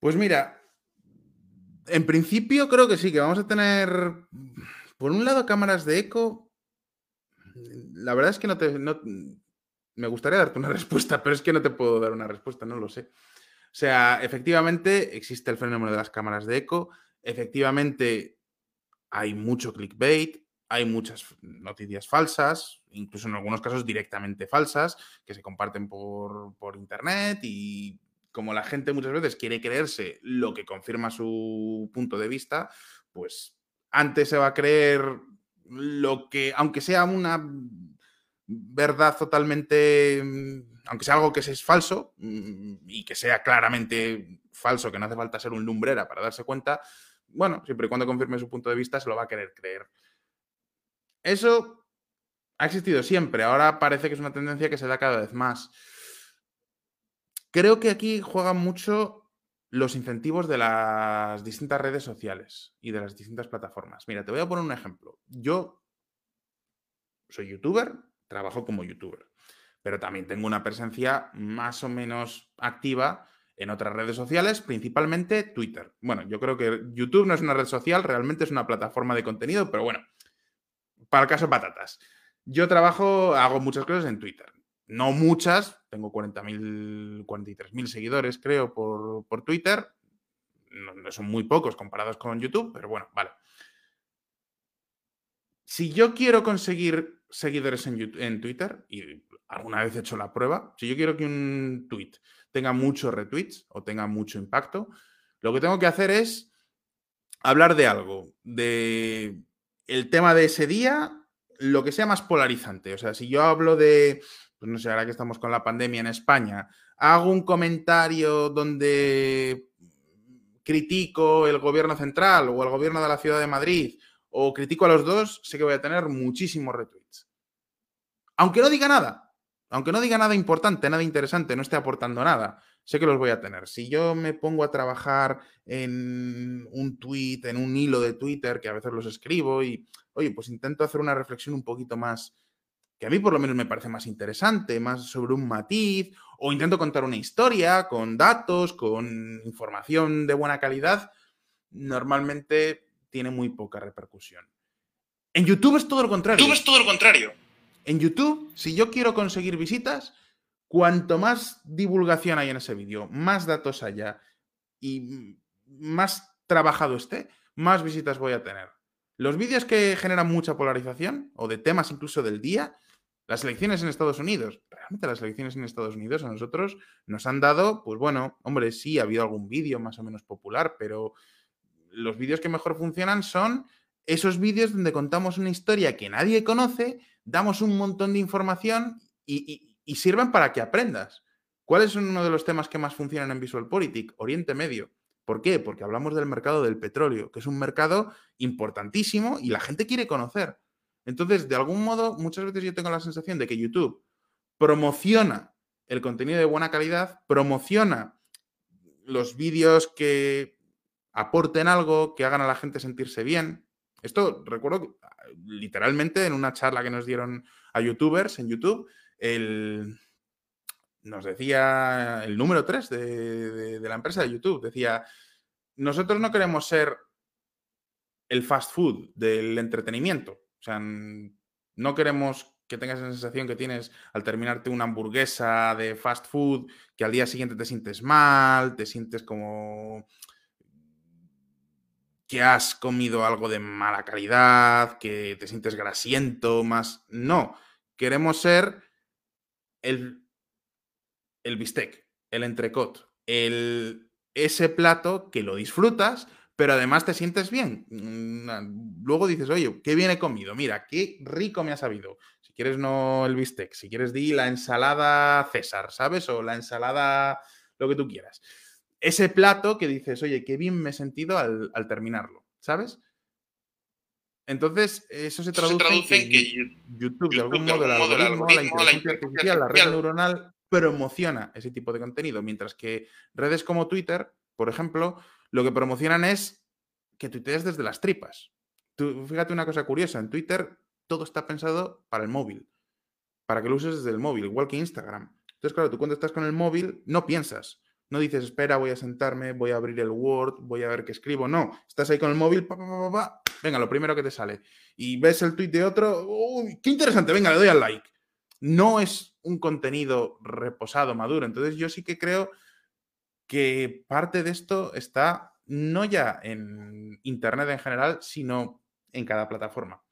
Pues mira, en principio creo que sí, que vamos a tener, por un lado, cámaras de eco. La verdad es que no te... me gustaría darte una respuesta, pero es que no te puedo dar una respuesta, no lo sé. O sea, efectivamente existe el fenómeno de las cámaras de eco, efectivamente hay mucho clickbait, hay muchas noticias falsas, incluso en algunos casos directamente falsas, que se comparten por, por internet y como la gente muchas veces quiere creerse lo que confirma su punto de vista, pues antes se va a creer lo que, aunque sea una verdad totalmente, aunque sea algo que es falso mm, y que sea claramente falso, que no hace falta ser un lumbrera para darse cuenta, bueno, siempre y cuando confirme su punto de vista se lo va a querer creer. Eso ha existido siempre, ahora parece que es una tendencia que se da cada vez más. Creo que aquí juegan mucho los incentivos de las distintas redes sociales y de las distintas plataformas. Mira, te voy a poner un ejemplo. Yo soy youtuber, trabajo como youtuber, pero también tengo una presencia más o menos activa en otras redes sociales, principalmente Twitter. Bueno, yo creo que YouTube no es una red social, realmente es una plataforma de contenido, pero bueno, para el caso patatas. Yo trabajo, hago muchas cosas en Twitter no muchas, tengo 40.000, 43.000 seguidores, creo, por, Twitter. No, son muy pocos comparados con YouTube, pero bueno, vale. Si yo quiero conseguir seguidores en, en Twitter, y alguna vez he hecho la prueba, si yo quiero que un tweet tenga muchos retweets o tenga mucho impacto, lo que tengo que hacer es hablar de algo, de el tema de ese día, lo que sea más polarizante. O sea, si yo hablo de pues no sé, ahora que estamos con la pandemia en España, hago un comentario donde critico el gobierno central o el gobierno de la ciudad de Madrid o critico a los dos, sé que voy a tener muchísimos retweets. Aunque no diga nada, aunque no diga nada importante, nada interesante, no esté aportando nada, sé que los voy a tener. Si yo me pongo a trabajar en un tweet, en un hilo de Twitter, que a veces los escribo y, oye, pues intento hacer una reflexión un poquito más que a mí por lo menos me parece más interesante, más sobre un matiz, o intento contar una historia con datos, con información de buena calidad, normalmente tiene muy poca repercusión. En YouTube es todo lo contrario. YouTube es todo lo contrario. En YouTube, si yo quiero conseguir visitas, cuanto más divulgación hay en ese vídeo, más datos haya y más trabajado esté, más visitas voy a tener. Los vídeos que generan mucha polarización, o de temas incluso del día, las elecciones en Estados Unidos, realmente las elecciones en Estados Unidos a nosotros nos han dado, pues bueno, hombre, sí, ha habido algún vídeo más o menos popular, pero los vídeos que mejor funcionan son esos vídeos donde contamos una historia que nadie conoce, damos un montón de información y, sirven para que aprendas. ¿Cuál es uno de los temas que más funcionan en VisualPolitik? Oriente Medio. ¿Por qué? Porque hablamos del mercado del petróleo, que es un mercado importantísimo y la gente quiere conocer. Entonces, de algún modo, muchas veces yo tengo la sensación de que YouTube promociona el contenido de buena calidad, promociona los vídeos que aporten algo, que hagan a la gente sentirse bien. Esto recuerdo literalmente en una charla que nos dieron a youtubers en YouTube, nos decía el número 3 de, de la empresa de YouTube, decía, nosotros no queremos ser el fast food del entretenimiento, sea, no queremos que tengas esa sensación que tienes al terminarte una hamburguesa de fast food, que al día siguiente te sientes mal, te sientes como que has comido algo de mala calidad, que te sientes grasiento, más. No, queremos ser el, el bistec, el entrecot, el, ese plato que lo disfrutas, pero además te sientes bien. Mm, luego dices, oye, qué bien he comido, mira, qué rico me ha sabido. Si quieres no el bistec, si quieres di la ensalada César, ¿sabes? O la ensalada, lo que tú quieras. Ese plato que dices, oye, qué bien me he sentido al, terminarlo, ¿sabes? Entonces, eso se traduce, en que, YouTube, de algún modo, el algoritmo, la inteligencia artificial, la red neuronal, promociona ese tipo de contenido, mientras que redes como Twitter, por ejemplo, lo que promocionan es que tuitees desde las tripas. Tú, fíjate una cosa curiosa, en Twitter todo está pensado para el móvil, para que lo uses desde el móvil, igual que Instagram. Entonces, claro, tú cuando estás con el móvil no piensas. No dices, espera, voy a sentarme, voy a abrir el Word, voy a ver qué escribo. No, estás ahí con el móvil, pa, pa, pa, venga, lo primero que te sale. Y ves el tweet de otro, qué interesante, venga, le doy al like. No es un contenido reposado, maduro. Entonces yo sí que creo que parte de esto está no ya en Internet en general, sino en cada plataforma.